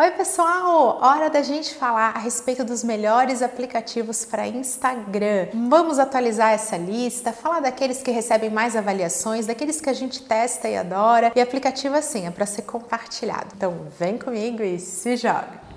Oi, pessoal! Hora da gente falar a respeito dos melhores aplicativos para Instagram. Vamos atualizar essa lista, falar daqueles que recebem mais avaliações, daqueles que a gente testa e adora. E aplicativo assim é para ser compartilhado. Então, vem comigo e se joga!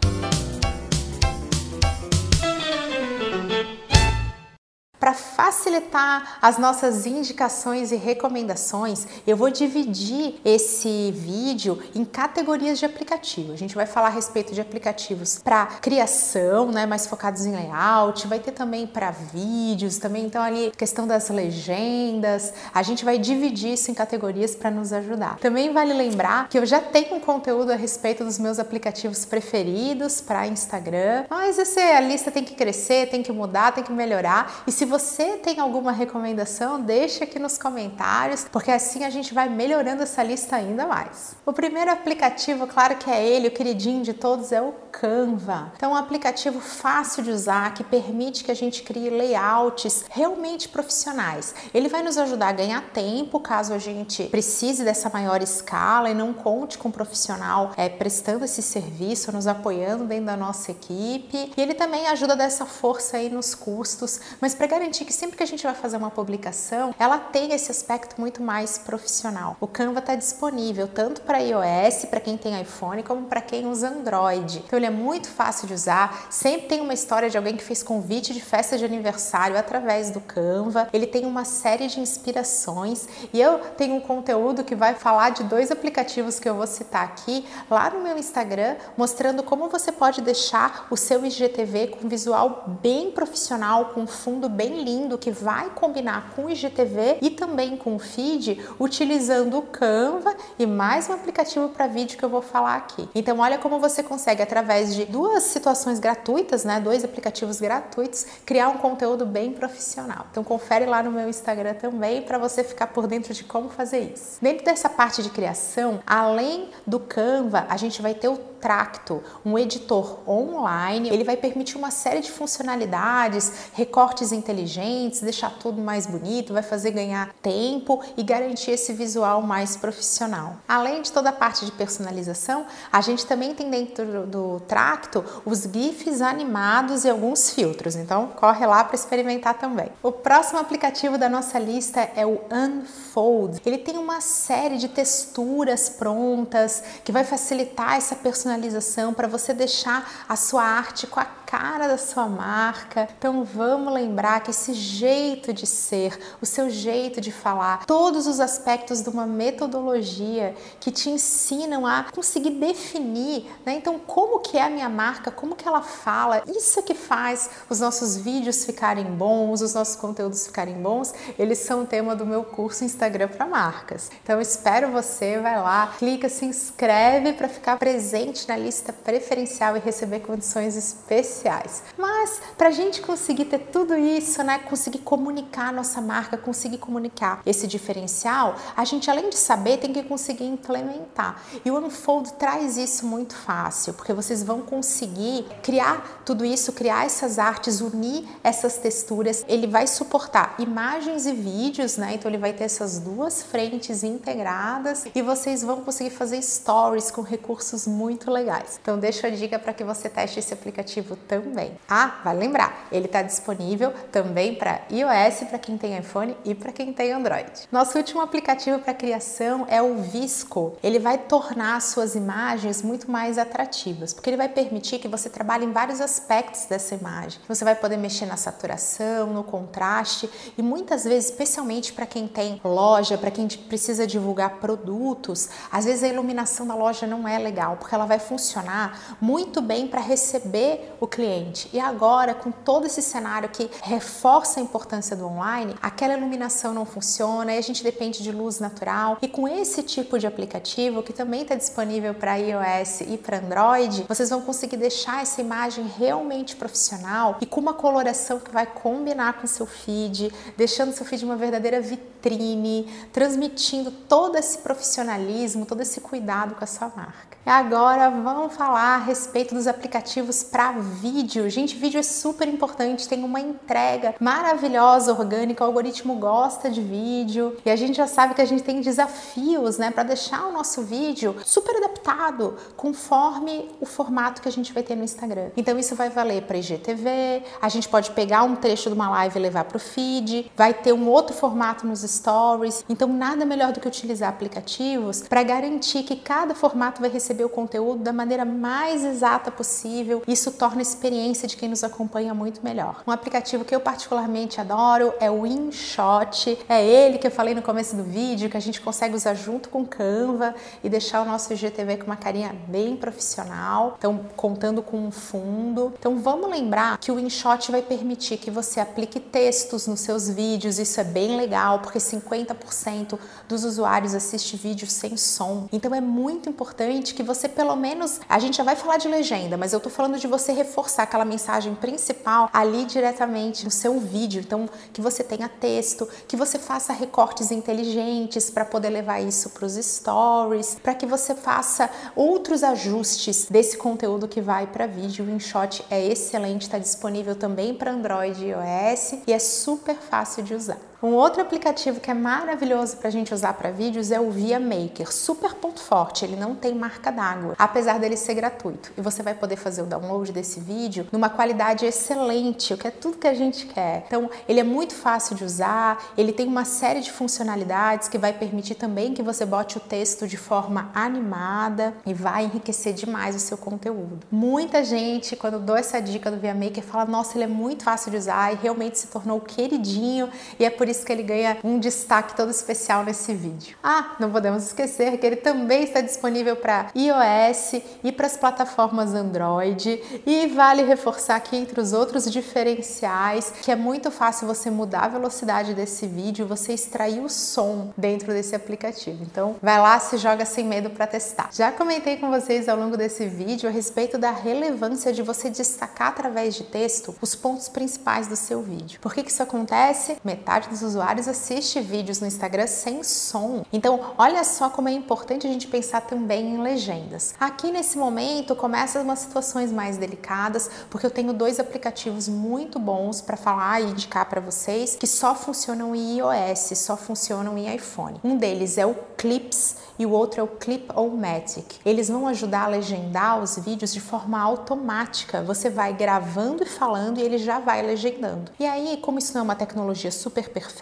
Facilitar as nossas indicações e recomendações, eu vou dividir esse vídeo em categorias de aplicativo. A gente vai falar a respeito de aplicativos para criação, né, mais focados em layout, vai ter também para vídeos, também então ali questão das legendas. A gente vai dividir isso em categorias para nos ajudar. Também vale lembrar que eu já tenho um conteúdo a respeito dos meus aplicativos preferidos para Instagram, mas essa lista tem que crescer, tem que mudar, tem que melhorar. E se você tem alguma recomendação, deixa aqui nos comentários, porque assim a gente vai melhorando essa lista ainda mais. O primeiro aplicativo, claro que é ele, o queridinho de todos, é o Canva. Então, um aplicativo fácil de usar que permite que a gente crie layouts realmente profissionais. Ele vai nos ajudar a ganhar tempo caso a gente precise dessa maior escala e não conte com um profissional é, prestando esse serviço, nos apoiando dentro da nossa equipe. E ele também ajuda dessa força aí nos custos, mas para garantir que sempre que a gente vai fazer uma publicação, ela tem esse aspecto muito mais profissional. O Canva está disponível tanto para iOS, para quem tem iPhone, como para quem usa Android. Então ele é muito fácil de usar, sempre tem uma história de alguém que fez convite de festa de aniversário através do Canva. Ele tem uma série de inspirações e eu tenho um conteúdo que vai falar de dois aplicativos que eu vou citar aqui lá no meu Instagram, mostrando como você pode deixar o seu IGTV com visual bem profissional, com fundo bem lindo que vai combinar com o IGTV e também com o feed, utilizando o Canva e mais um aplicativo para vídeo que eu vou falar aqui. Então, olha como você consegue, através de duas situações gratuitas, né, dois aplicativos gratuitos, criar um conteúdo bem profissional. Então, confere lá no meu Instagram também para você ficar por dentro de como fazer isso. Dentro dessa parte de criação, além do Canva, a gente vai ter o Tracto, um editor online. Ele vai permitir uma série de funcionalidades, recortes inteligentes, deixar tudo mais bonito, vai fazer ganhar tempo e garantir esse visual mais profissional. Além de toda a parte de personalização, a gente também tem dentro do Tracto os GIFs animados e alguns filtros. Então, corre lá para experimentar também. O próximo aplicativo da nossa lista é o Unfold. Ele tem uma série de texturas prontas que vai facilitar essa personalização para você deixar a sua arte com a cara da sua marca. Então vamos lembrar que esse jeito de ser, o seu jeito de falar, todos os aspectos de uma metodologia que te ensinam a conseguir definir, né? Então como que é a minha marca, como que ela fala, isso que faz os nossos vídeos ficarem bons, os nossos conteúdos ficarem bons. Eles são tema do meu curso Instagram para marcas. Então espero você, vai lá, clica, se inscreve para ficar presente na lista preferencial e receber condições especiais sociais. Mas para a gente conseguir ter tudo isso, né, conseguir comunicar a nossa marca, conseguir comunicar esse diferencial, a gente além de saber tem que conseguir implementar. E o Unfold traz isso muito fácil, porque vocês vão conseguir criar tudo isso, criar essas artes, unir essas texturas. Ele vai suportar imagens e vídeos, né? Então ele vai ter essas duas frentes integradas e vocês vão conseguir fazer stories com recursos muito legais. Então deixa a dica para que você teste esse aplicativo também. Ah, vale lembrar, ele está disponível também para iOS, para quem tem iPhone e para quem tem Android. Nosso último aplicativo para criação é o Visco. Ele vai tornar suas imagens muito mais atrativas, porque ele vai permitir que você trabalhe em vários aspectos dessa imagem. Você vai poder mexer na saturação, no contraste e muitas vezes, especialmente para quem tem loja, para quem precisa divulgar produtos, às vezes a iluminação da loja não é legal, porque ela vai funcionar muito bem para receber o cliente. E agora, com todo esse cenário que reforça a importância do online, aquela iluminação não funciona e a gente depende de luz natural. E com esse tipo de aplicativo, que também está disponível para iOS e para Android, vocês vão conseguir deixar essa imagem realmente profissional e com uma coloração que vai combinar com seu feed, deixando seu feed uma verdadeira vitrine, transmitindo todo esse profissionalismo, todo esse cuidado com a sua marca. Agora vamos falar a respeito dos aplicativos para vídeo. Gente, vídeo é super importante, tem uma entrega maravilhosa, orgânica, o algoritmo gosta de vídeo e a gente já sabe que a gente tem desafios, né, para deixar o nosso vídeo super adaptado conforme o formato que a gente vai ter no Instagram. Então isso vai valer para IGTV, a gente pode pegar um trecho de uma live e levar para o feed, vai ter um outro formato nos stories. Então nada melhor do que utilizar aplicativos para garantir que cada formato vai receber receber o conteúdo da maneira mais exata possível. Isso torna a experiência de quem nos acompanha muito melhor. Um aplicativo que eu particularmente adoro é o InShot. É ele que eu falei no começo do vídeo, que a gente consegue usar junto com Canva e deixar o nosso IGTV com uma carinha bem profissional. Então, contando com um fundo. Então, vamos lembrar que o InShot vai permitir que você aplique textos nos seus vídeos. Isso é bem legal, porque 50% dos usuários assiste vídeos sem som. Então, é muito importante que que você pelo menos, a gente já vai falar de legenda, mas eu tô falando de você reforçar aquela mensagem principal ali diretamente no seu vídeo. Então, que você tenha texto, que você faça recortes inteligentes para poder levar isso para os stories, para que você faça outros ajustes desse conteúdo que vai para vídeo. O InShot é excelente, está disponível também para Android e iOS e é super fácil de usar. Um outro aplicativo que é maravilhoso para a gente usar para vídeos é o Via Maker, super ponto forte, ele não tem marca d'água, apesar dele ser gratuito. E você vai poder fazer o download desse vídeo numa qualidade excelente, o que é tudo que a gente quer. Então, ele é muito fácil de usar, ele tem uma série de funcionalidades que vai permitir também que você bote o texto de forma animada e vai enriquecer demais o seu conteúdo. Muita gente, quando dou essa dica do Via Maker, fala: "Nossa, ele é muito fácil de usar" e realmente se tornou queridinho, e é por isso que ele ganha um destaque todo especial nesse vídeo. Ah, não podemos esquecer que ele também está disponível para iOS e para as plataformas Android e vale reforçar aqui entre os outros diferenciais que é muito fácil você mudar a velocidade desse vídeo, você extrair o som dentro desse aplicativo. Então, vai lá, se joga sem medo para testar. Já comentei com vocês ao longo desse vídeo a respeito da relevância de você destacar através de texto os pontos principais do seu vídeo. Por que, que isso acontece? Metade dos usuários assiste vídeos no Instagram sem som. Então, olha só como é importante a gente pensar também em legendas. Aqui nesse momento começam umas situações mais delicadas, porque eu tenho dois aplicativos muito bons para falar e indicar para vocês que só funcionam em iOS, só funcionam em iPhone. Um deles é o Clips e o outro é o Clip-O-Matic. Eles vão ajudar a legendar os vídeos de forma automática. Você vai gravando e falando e ele já vai legendando. E aí, como isso não é uma tecnologia super perfeita,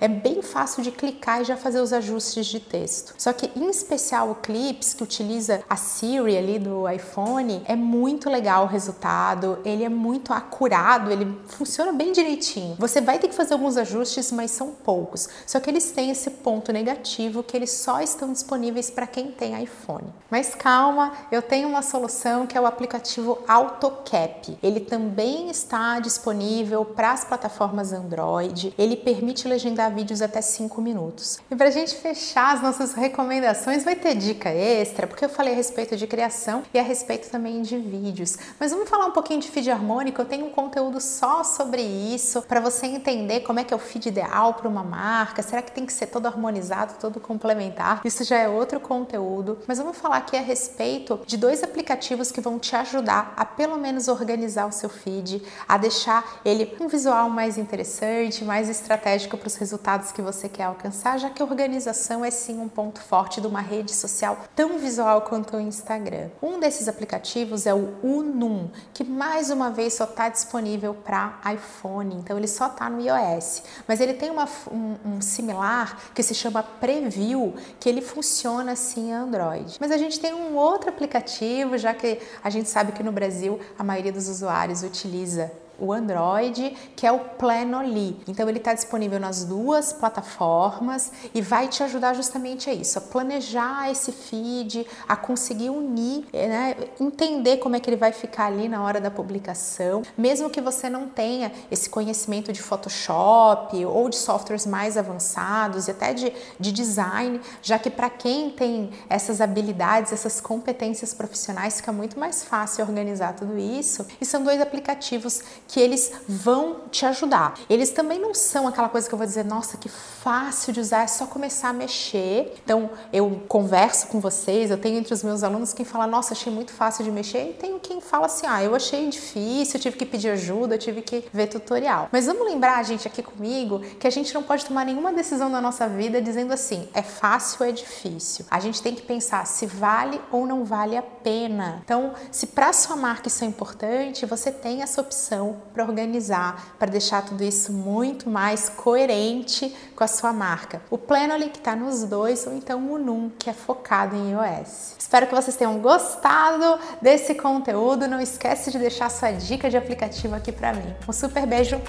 é bem fácil de clicar e já fazer os ajustes de texto. Só que em especial o Clips, que utiliza a Siri ali do iPhone, é muito legal o resultado, ele é muito acurado, ele funciona bem direitinho. Você vai ter que fazer alguns ajustes, mas são poucos. Só que eles têm esse ponto negativo que eles só estão disponíveis para quem tem iPhone. Mas calma, eu tenho uma solução que é o aplicativo AutoCap. Ele também está disponível para as plataformas Android. Ele permite legendar vídeos até 5 minutos. E para a gente fechar as nossas recomendações, vai ter dica extra, porque eu falei a respeito de criação e a respeito também de vídeos. Mas vamos falar um pouquinho de feed harmônico. Eu tenho um conteúdo só sobre isso para você entender como é que é o feed ideal para uma marca. Será que tem que ser todo harmonizado, todo complementar? Isso já é outro conteúdo, mas vamos falar aqui a respeito de dois aplicativos que vão te ajudar a pelo menos organizar o seu feed, a deixar ele um visual mais interessante, mais estratégico para os resultados que você quer alcançar, já que a organização é sim um ponto forte de uma rede social tão visual quanto o Instagram. Um desses aplicativos é o Unum, que mais uma vez só está disponível para iPhone, então ele só está no iOS, mas ele tem uma, um, um similar que se chama Preview, que ele funciona assim Android. Mas a gente tem um outro aplicativo, já que a gente sabe que no Brasil a maioria dos usuários utiliza o Android, que é o Planoly. Então ele está disponível nas duas plataformas e vai te ajudar justamente a isso, a planejar esse feed, a conseguir unir, né, entender como é que ele vai ficar ali na hora da publicação, mesmo que você não tenha esse conhecimento de Photoshop ou de softwares mais avançados e até de, de design, já que para quem tem essas habilidades, essas competências profissionais, fica muito mais fácil organizar tudo isso. E são dois aplicativos que eles vão te ajudar. Eles também não são aquela coisa que eu vou dizer, nossa, que fácil de usar, é só começar a mexer. Então, eu converso com vocês, eu tenho entre os meus alunos quem fala, nossa, achei muito fácil de mexer, e tenho quem fala assim, ah, eu achei difícil, eu tive que pedir ajuda, eu tive que ver tutorial. Mas vamos lembrar, gente, aqui comigo, que a gente não pode tomar nenhuma decisão na nossa vida dizendo assim, é fácil ou é difícil. A gente tem que pensar se vale ou não vale a pena. Então, se para sua marca isso é importante, você tem essa opção para organizar, para deixar tudo isso muito mais coerente com a sua marca. O Planoly que está nos dois, ou então o Num, que é focado em iOS. Espero que vocês tenham gostado desse conteúdo. Não esquece de deixar sua dica de aplicativo aqui para mim. Um super beijo,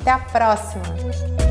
até a próxima!